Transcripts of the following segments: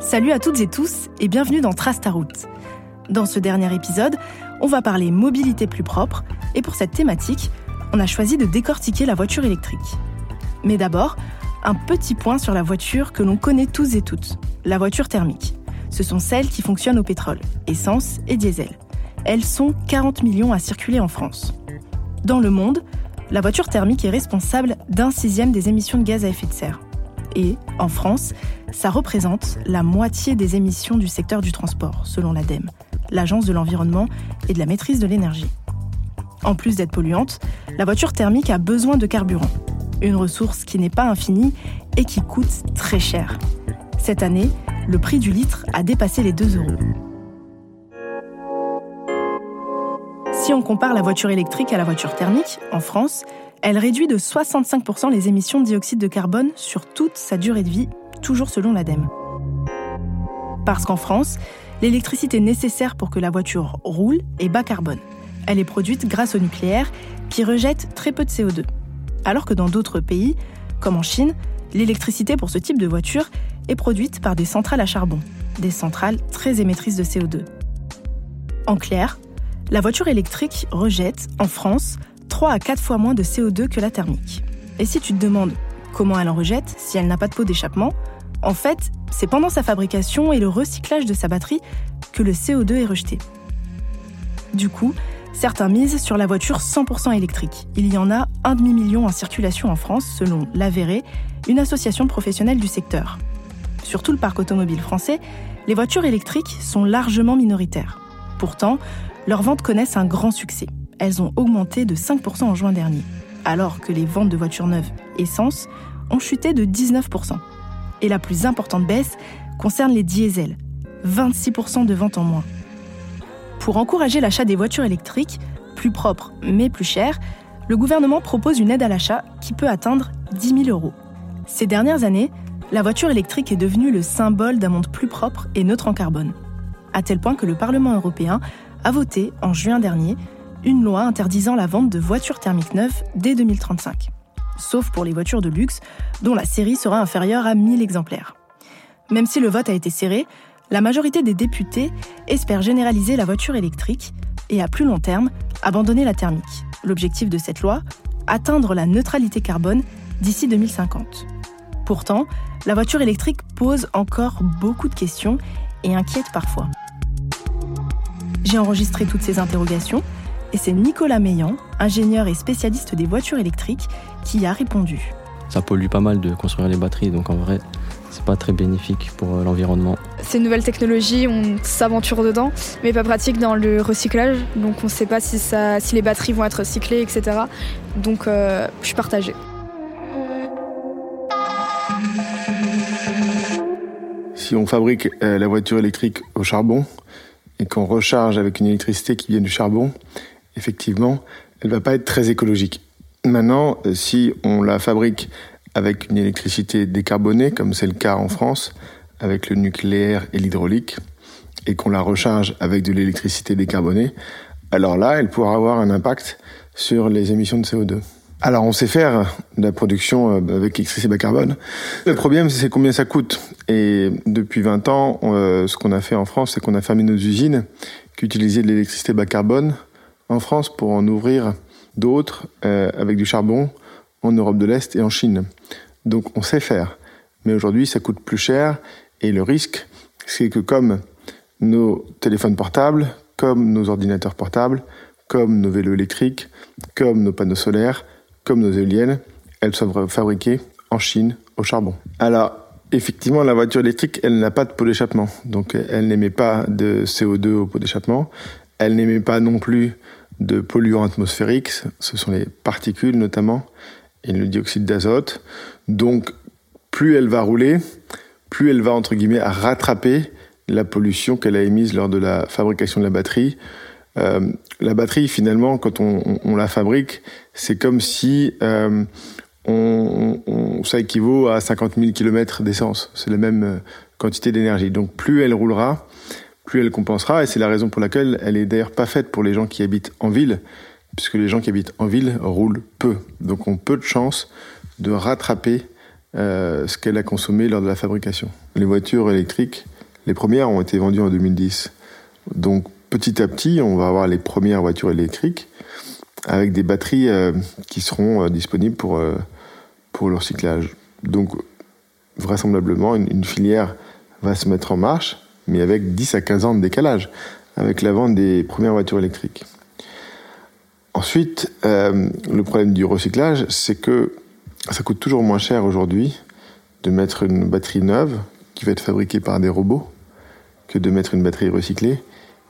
Salut à toutes et tous et bienvenue dans Trace ta route. Dans ce dernier épisode, on va parler mobilité plus propre et pour cette thématique, on a choisi de décortiquer la voiture électrique. Mais d'abord, un petit point sur la voiture que l'on connaît tous et toutes, la voiture thermique. Ce sont celles qui fonctionnent au pétrole, essence et diesel. Elles sont 40 millions à circuler en France. Dans le monde, la voiture thermique est responsable d'un sixième des émissions de gaz à effet de serre. Et, en France, ça représente la moitié des émissions du secteur du transport, selon l'ADEME, l'Agence de l'environnement et de la maîtrise de l'énergie. En plus d'être polluante, la voiture thermique a besoin de carburant, une ressource qui n'est pas infinie et qui coûte très cher. Cette année, le prix du litre a dépassé les 2 euros. Si on compare la voiture électrique à la voiture thermique, en France, elle réduit de 65% les émissions de dioxyde de carbone sur toute sa durée de vie, toujours selon l'ADEME. Parce qu'en France, l'électricité nécessaire pour que la voiture roule est bas carbone. Elle est produite grâce au nucléaire, qui rejette très peu de CO2. Alors que dans d'autres pays, comme en Chine, l'électricité pour ce type de voiture est produite par des centrales à charbon, des centrales très émettrices de CO2. En clair, la voiture électrique rejette, en France, 3 à 4 fois moins de CO2 que la thermique. Et si tu te demandes comment elle en rejette si elle n'a pas de pot d'échappement, en fait, c'est pendant sa fabrication et le recyclage de sa batterie que le CO2 est rejeté. Du coup, certains misent sur la voiture 100% électrique. Il y en a un demi-million en circulation en France, selon l'Avéré, une association professionnelle du secteur. Sur tout le parc automobile français, les voitures électriques sont largement minoritaires. Pourtant, leurs ventes connaissent un grand succès elles ont augmenté de 5% en juin dernier, alors que les ventes de voitures neuves essence ont chuté de 19%. Et la plus importante baisse concerne les diesels, 26% de ventes en moins. Pour encourager l'achat des voitures électriques, plus propres mais plus chères, le gouvernement propose une aide à l'achat qui peut atteindre 10 000 euros. Ces dernières années, la voiture électrique est devenue le symbole d'un monde plus propre et neutre en carbone. À tel point que le Parlement européen a voté, en juin dernier, une loi interdisant la vente de voitures thermiques neuves dès 2035. Sauf pour les voitures de luxe, dont la série sera inférieure à 1000 exemplaires. Même si le vote a été serré, la majorité des députés espèrent généraliser la voiture électrique et à plus long terme, abandonner la thermique. L'objectif de cette loi Atteindre la neutralité carbone d'ici 2050. Pourtant, la voiture électrique pose encore beaucoup de questions et inquiète parfois. J'ai enregistré toutes ces interrogations et c'est Nicolas Meillan, ingénieur et spécialiste des voitures électriques, qui y a répondu. Ça pollue pas mal de construire les batteries, donc en vrai, c'est pas très bénéfique pour euh, l'environnement. C'est une nouvelle technologie, on s'aventure dedans, mais pas pratique dans le recyclage, donc on ne sait pas si, ça, si les batteries vont être recyclées, etc. Donc euh, je suis partagée. Si on fabrique euh, la voiture électrique au charbon et qu'on recharge avec une électricité qui vient du charbon, effectivement, elle va pas être très écologique. Maintenant, euh, si on la fabrique avec une électricité décarbonée, comme c'est le cas en France, avec le nucléaire et l'hydraulique, et qu'on la recharge avec de l'électricité décarbonée, alors là, elle pourra avoir un impact sur les émissions de CO2. Alors, on sait faire de la production euh, avec électricité bas carbone. Le problème, c'est combien ça coûte. Et depuis 20 ans, euh, ce qu'on a fait en France, c'est qu'on a fermé nos usines qui utilisaient de l'électricité bas carbone en France pour en ouvrir d'autres euh, avec du charbon en Europe de l'Est et en Chine. Donc on sait faire. Mais aujourd'hui, ça coûte plus cher et le risque, c'est que comme nos téléphones portables, comme nos ordinateurs portables, comme nos vélos électriques, comme nos panneaux solaires, comme nos éoliennes, elles soient fabriquées en Chine au charbon. Alors, effectivement, la voiture électrique, elle n'a pas de pot d'échappement. Donc, elle n'émet pas de CO2 au pot d'échappement. Elle n'émet pas non plus de polluants atmosphériques, ce sont les particules notamment, et le dioxyde d'azote. Donc, plus elle va rouler, plus elle va, entre guillemets, rattraper la pollution qu'elle a émise lors de la fabrication de la batterie. Euh, la batterie, finalement, quand on, la fabrique, c'est comme si euh, on, ça équivaut à 50 000 km d'essence. C'est la même euh, quantité d'énergie. Donc plus elle roulera, plus elle compensera. Et c'est la raison pour laquelle elle est d'ailleurs pas faite pour les gens qui habitent en ville, puisque les gens qui habitent en ville roulent peu. Donc ont peu de chances de rattraper euh, ce qu'elle a consommé lors de la fabrication. Les voitures électriques Les premières ont été vendues en 2010. Donc petit à petit, on va avoir les premières voitures électriques avec des batteries euh, qui seront euh, disponibles pour, pour le recyclage. Donc vraisemblablement, une, filière va se mettre en marche, mais avec 10 à 15 ans de décalage, avec la vente des premières voitures électriques. Ensuite, le problème du recyclage, c'est que ça coûte toujours moins cher aujourd'hui de mettre une batterie neuve qui va être fabriquée par des robots que de mettre une batterie recyclée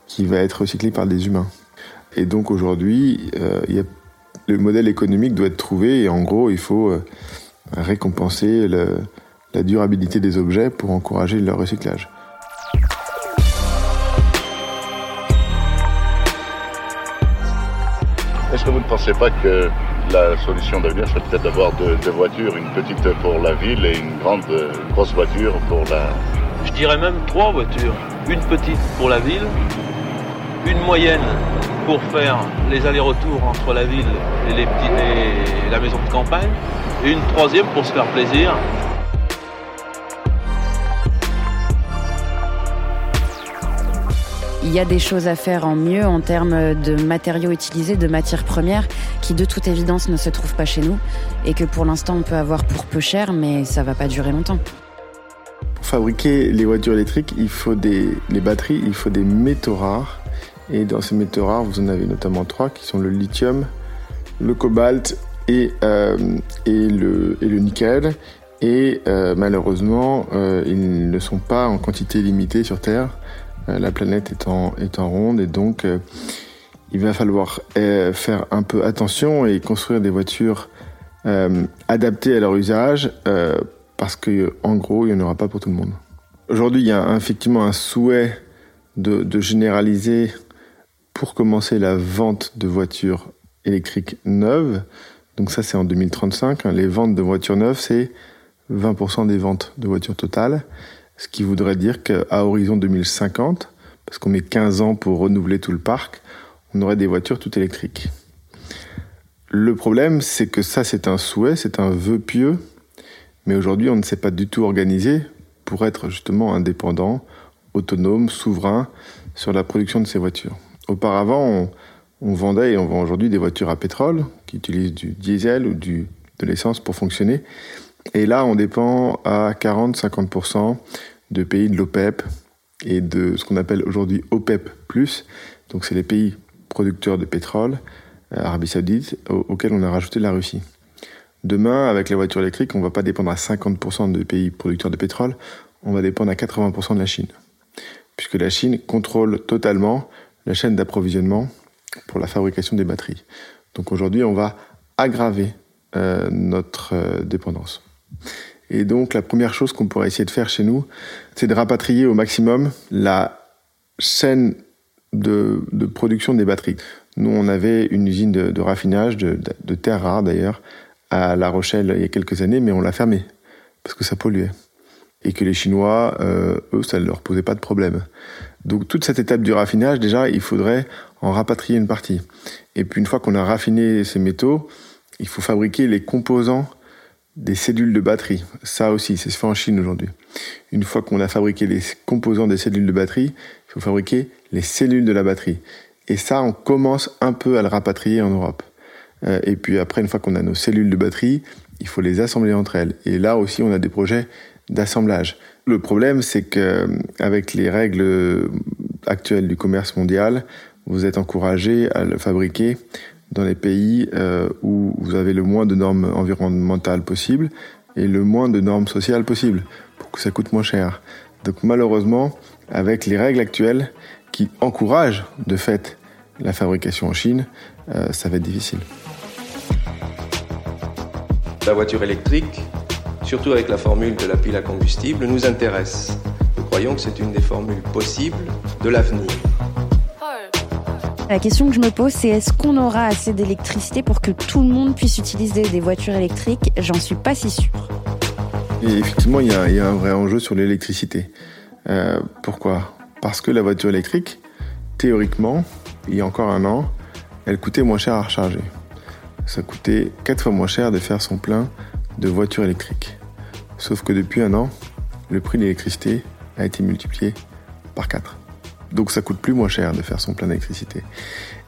qui va être recyclée par des humains. Et donc aujourd'hui, euh, le modèle économique doit être trouvé et en gros, il faut euh, récompenser la durabilité des objets pour encourager leur recyclage. Est-ce que vous ne pensez pas que la solution d'avenir serait peut-être d'avoir deux, voitures, une petite pour la ville et une grande grosse voiture pour la... Je dirais même trois voitures. Une petite pour la ville, une moyenne pour faire les allers-retours entre la ville et, et la maison de campagne, et une troisième pour se faire plaisir. Il y a des choses à faire en mieux en termes de matériaux utilisés, de matières premières, qui de toute évidence ne se trouvent pas chez nous, et que pour l'instant on peut avoir pour peu cher, mais ça va pas durer longtemps. Pour fabriquer les voitures électriques, il faut des les batteries, il faut des métaux rares et dans ces métaux rares, vous en avez notamment trois qui sont le lithium, le cobalt et, euh, le nickel. Et euh, malheureusement, euh, ils ne sont pas en quantité limitée sur Terre, la planète étant, étant ronde. Et donc, il va falloir faire un peu attention et construire des voitures adaptées à leur usage, parce que en gros, il n'y en aura pas pour tout le monde. Aujourd'hui, il y a effectivement un souhait de, de généraliser pour commencer la vente de voitures électriques neuves. Donc ça, c'est en 2035. Hein. Les ventes de voitures neuves, c'est 20% des ventes de voitures totales. Ce qui voudrait dire qu'à horizon 2050, parce qu'on met 15 ans pour renouveler tout le parc, on aurait des voitures toutes électriques. Le problème, c'est que ça, c'est un souhait, c'est un vœu pieux, mais aujourd'hui, on ne s'est pas du tout organisé pour être justement indépendant, autonome, souverain sur la production de ces voitures. Auparavant, on, vendait et on vend aujourd'hui des voitures à pétrole qui utilisent du diesel ou de l'essence pour fonctionner. Et là, on dépend à 40-50% de pays de l'OPEP et de ce qu'on appelle aujourd'hui OPEP+. Donc, c'est les pays producteurs de pétrole, euh, Arabie Saoudite, auxquels on a rajouté la Russie. Demain, avec les voitures électriques, on ne va pas dépendre à 50% de pays producteurs de pétrole, on va dépendre à 80% de la Chine. Puisque la Chine contrôle totalement la chaîne d'approvisionnement pour la fabrication des batteries. Donc aujourd'hui, on va aggraver euh, notre euh, dépendance. Et donc la première chose qu'on pourrait essayer de faire chez nous, c'est de rapatrier au maximum la chaîne de, production des batteries. Nous, on avait une usine de, raffinage de, terres rares d'ailleurs à La Rochelle il y a quelques années, mais on l'a fermée parce que ça polluait et que les Chinois, euh, eux, ça ne leur posait pas de problème. Donc toute cette étape du raffinage, déjà, il faudrait en rapatrier une partie. Et puis une fois qu'on a raffiné ces métaux, il faut fabriquer les composants des cellules de batterie. Ça aussi, c'est fait en Chine aujourd'hui. Une fois qu'on a fabriqué les composants des cellules de batterie, il faut fabriquer les cellules de la batterie. Et ça, on commence un peu à le rapatrier en Europe. Euh, et puis après, une fois qu'on a nos cellules de batterie, il faut les assembler entre elles. Et là aussi, on a des projets d'assemblage. Le problème, c'est que avec les règles actuelles du commerce mondial, vous êtes encouragé à le fabriquer dans les pays euh, où vous avez le moins de normes environnementales possibles et le moins de normes sociales possibles pour que ça coûte moins cher. Donc malheureusement, avec les règles actuelles qui encouragent de fait la fabrication en Chine, euh, ça va être difficile. La voiture électrique surtout avec la formule de la pile à combustible, nous intéresse. Nous croyons que c'est une des formules possibles de l'avenir. La question que je me pose, c'est est-ce qu'on aura assez d'électricité pour que tout le monde puisse utiliser des voitures électriques? J'en suis pas si sûr. Effectivement, il y, a, un vrai enjeu sur l'électricité. Euh, pourquoi? Parce que la voiture électrique, théoriquement, il y a encore un an, elle coûtait moins cher à recharger. Ça coûtait quatre fois moins cher de faire son plein de voitures électriques. Sauf que depuis un an, le prix de l'électricité a été multiplié par 4. Donc ça coûte plus moins cher de faire son plein d'électricité.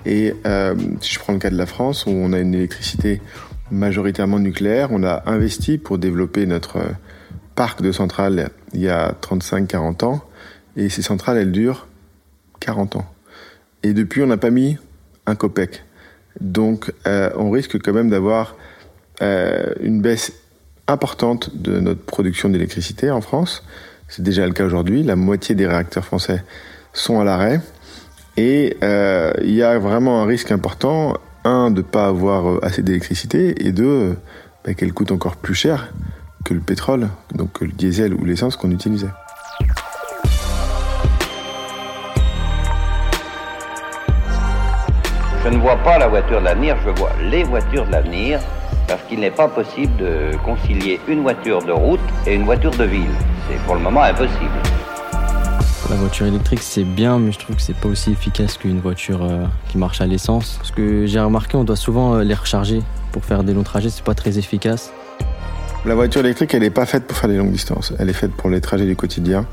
Et euh, si je prends le cas de la France, où on a une électricité majoritairement nucléaire, on a investi pour développer notre parc de centrales il y a 35-40 ans, et ces centrales, elles durent 40 ans. Et depuis, on n'a pas mis un copec. Donc euh, on risque quand même d'avoir euh, une baisse importante de notre production d'électricité en France. C'est déjà le cas aujourd'hui. La moitié des réacteurs français sont à l'arrêt. Et euh, il y a vraiment un risque important, un, de ne pas avoir assez d'électricité, et deux, bah, qu'elle coûte encore plus cher que le pétrole, donc que le diesel ou l'essence qu'on utilisait. Je ne vois pas la voiture de l'avenir, je vois les voitures de l'avenir, parce qu'il n'est pas possible de concilier une voiture de route et une voiture de ville. C'est pour le moment impossible. La voiture électrique c'est bien, mais je trouve que c'est pas aussi efficace qu'une voiture euh, qui marche à l'essence. Parce que j'ai remarqué, on doit souvent euh, les recharger pour faire des longs trajets, c'est pas très efficace. La voiture électrique, elle n'est pas faite pour faire des longues distances. Elle est faite pour les trajets du quotidien.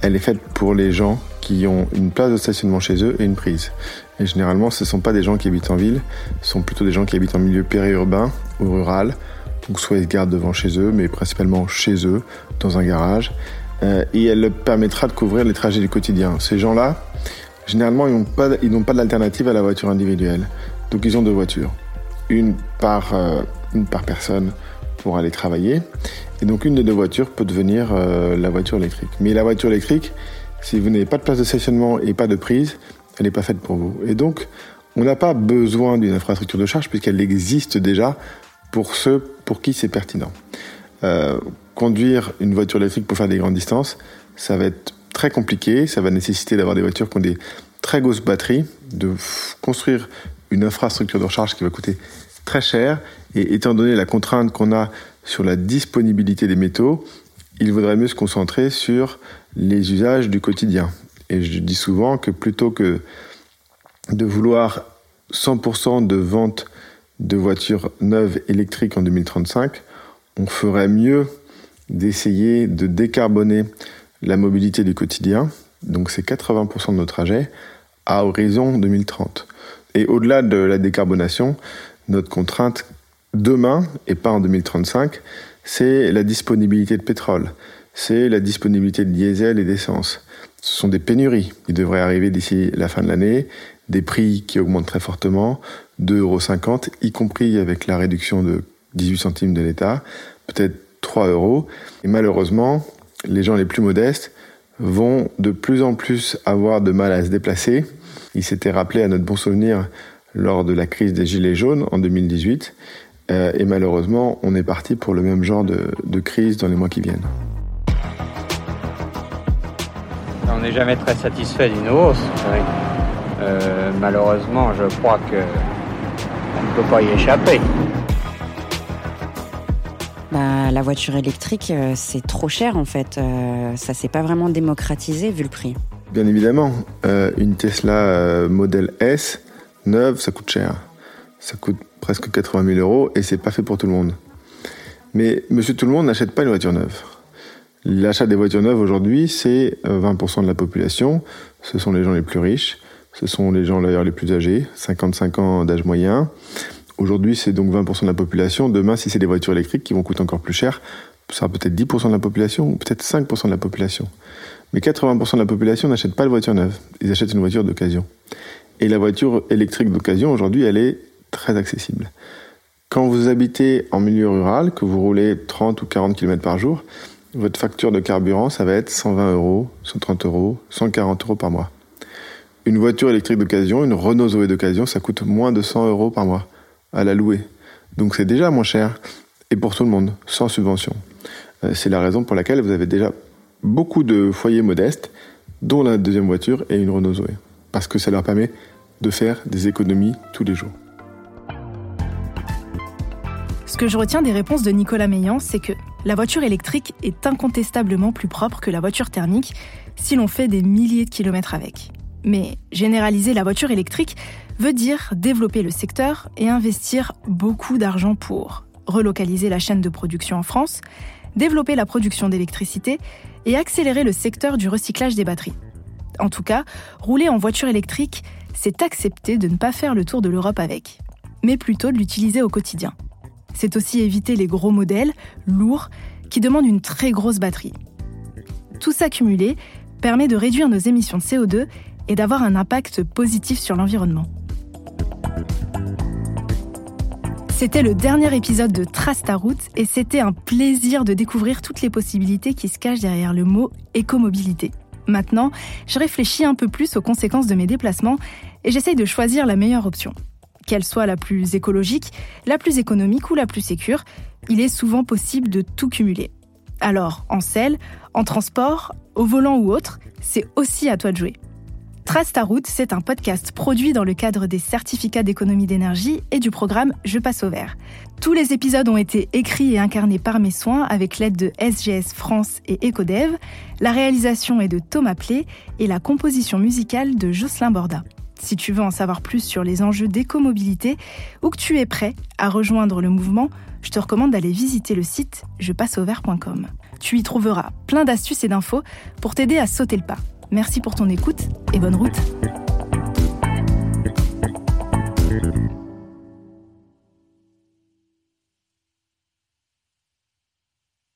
Elle est faite pour les gens qui ont une place de stationnement chez eux et une prise. Et généralement, ce ne sont pas des gens qui habitent en ville, ce sont plutôt des gens qui habitent en milieu périurbain ou rural. Donc soit ils se gardent devant chez eux, mais principalement chez eux, dans un garage. Euh, et elle permettra de couvrir les trajets du quotidien. Ces gens-là, généralement, ils n'ont pas, pas d'alternative à la voiture individuelle. Donc ils ont deux voitures. Une par, euh, une par personne pour aller travailler. Et donc une des deux voitures peut devenir euh, la voiture électrique. Mais la voiture électrique, si vous n'avez pas de place de stationnement et pas de prise, elle n'est pas faite pour vous. Et donc, on n'a pas besoin d'une infrastructure de charge puisqu'elle existe déjà pour ceux pour qui c'est pertinent. Euh, conduire une voiture électrique pour faire des grandes distances, ça va être très compliqué, ça va nécessiter d'avoir des voitures qui ont des très grosses batteries, de construire une infrastructure de recharge qui va coûter très cher. Et étant donné la contrainte qu'on a sur la disponibilité des métaux, il vaudrait mieux se concentrer sur les usages du quotidien. Et je dis souvent que plutôt que de vouloir 100% de vente de voitures neuves électriques en 2035, on ferait mieux d'essayer de décarboner la mobilité du quotidien, donc c'est 80% de nos trajets, à horizon 2030. Et au-delà de la décarbonation, notre contrainte demain, et pas en 2035, c'est la disponibilité de pétrole, c'est la disponibilité de diesel et d'essence. Ce sont des pénuries. Il devrait arriver d'ici la fin de l'année, des prix qui augmentent très fortement, 2,50 euros, y compris avec la réduction de 18 centimes de l'État, peut-être 3 euros. Et malheureusement, les gens les plus modestes vont de plus en plus avoir de mal à se déplacer. Il s'était rappelé à notre bon souvenir lors de la crise des Gilets jaunes en 2018. Euh, et malheureusement, on est parti pour le même genre de, crise dans les mois qui viennent. On n'est jamais très satisfait d'une hausse. Euh, malheureusement, je crois que on ne peut pas y échapper. Bah, la voiture électrique, euh, c'est trop cher en fait. Euh, ça s'est pas vraiment démocratisé vu le prix. Bien évidemment, euh, une Tesla modèle S neuve, ça coûte cher. Ça coûte presque 80 000 euros et c'est pas fait pour tout le monde. Mais monsieur tout le monde n'achète pas une voiture neuve. L'achat des voitures neuves aujourd'hui, c'est 20% de la population. Ce sont les gens les plus riches. Ce sont les gens d'ailleurs les plus âgés, 55 ans d'âge moyen. Aujourd'hui, c'est donc 20% de la population. Demain, si c'est des voitures électriques qui vont coûter encore plus cher, ce sera peut-être 10% de la population ou peut-être 5% de la population. Mais 80% de la population n'achète pas de voiture neuve. Ils achètent une voiture d'occasion. Et la voiture électrique d'occasion, aujourd'hui, elle est très accessible. Quand vous habitez en milieu rural, que vous roulez 30 ou 40 km par jour, votre facture de carburant, ça va être 120 euros, 130 euros, 140 euros par mois. Une voiture électrique d'occasion, une Renault Zoé d'occasion, ça coûte moins de 100 euros par mois à la louer. Donc c'est déjà moins cher et pour tout le monde, sans subvention. Euh, c'est la raison pour laquelle vous avez déjà beaucoup de foyers modestes, dont la deuxième voiture et une Renault Zoé. Parce que ça leur permet de faire des économies tous les jours. Ce que je retiens des réponses de Nicolas Meillan, c'est que la voiture électrique est incontestablement plus propre que la voiture thermique si l'on fait des milliers de kilomètres avec. Mais généraliser la voiture électrique veut dire développer le secteur et investir beaucoup d'argent pour relocaliser la chaîne de production en France, développer la production d'électricité et accélérer le secteur du recyclage des batteries. En tout cas, rouler en voiture électrique, c'est accepter de ne pas faire le tour de l'Europe avec, mais plutôt de l'utiliser au quotidien. C'est aussi éviter les gros modèles, lourds, qui demandent une très grosse batterie. Tout ça cumulé permet de réduire nos émissions de CO2 et d'avoir un impact positif sur l'environnement. C'était le dernier épisode de Trace ta route et c'était un plaisir de découvrir toutes les possibilités qui se cachent derrière le mot écomobilité. Maintenant, je réfléchis un peu plus aux conséquences de mes déplacements et j'essaye de choisir la meilleure option. Qu'elle soit la plus écologique, la plus économique ou la plus sécure, il est souvent possible de tout cumuler. Alors, en selle, en transport, au volant ou autre, c'est aussi à toi de jouer. Trace ta route, c'est un podcast produit dans le cadre des certificats d'économie d'énergie et du programme Je passe au vert. Tous les épisodes ont été écrits et incarnés par mes soins avec l'aide de SGS France et Ecodev. La réalisation est de Thomas Plé et la composition musicale de Jocelyn Borda. Si tu veux en savoir plus sur les enjeux d'écomobilité ou que tu es prêt à rejoindre le mouvement, je te recommande d'aller visiter le site jepasseauvert.com. Tu y trouveras plein d'astuces et d'infos pour t'aider à sauter le pas. Merci pour ton écoute et bonne route.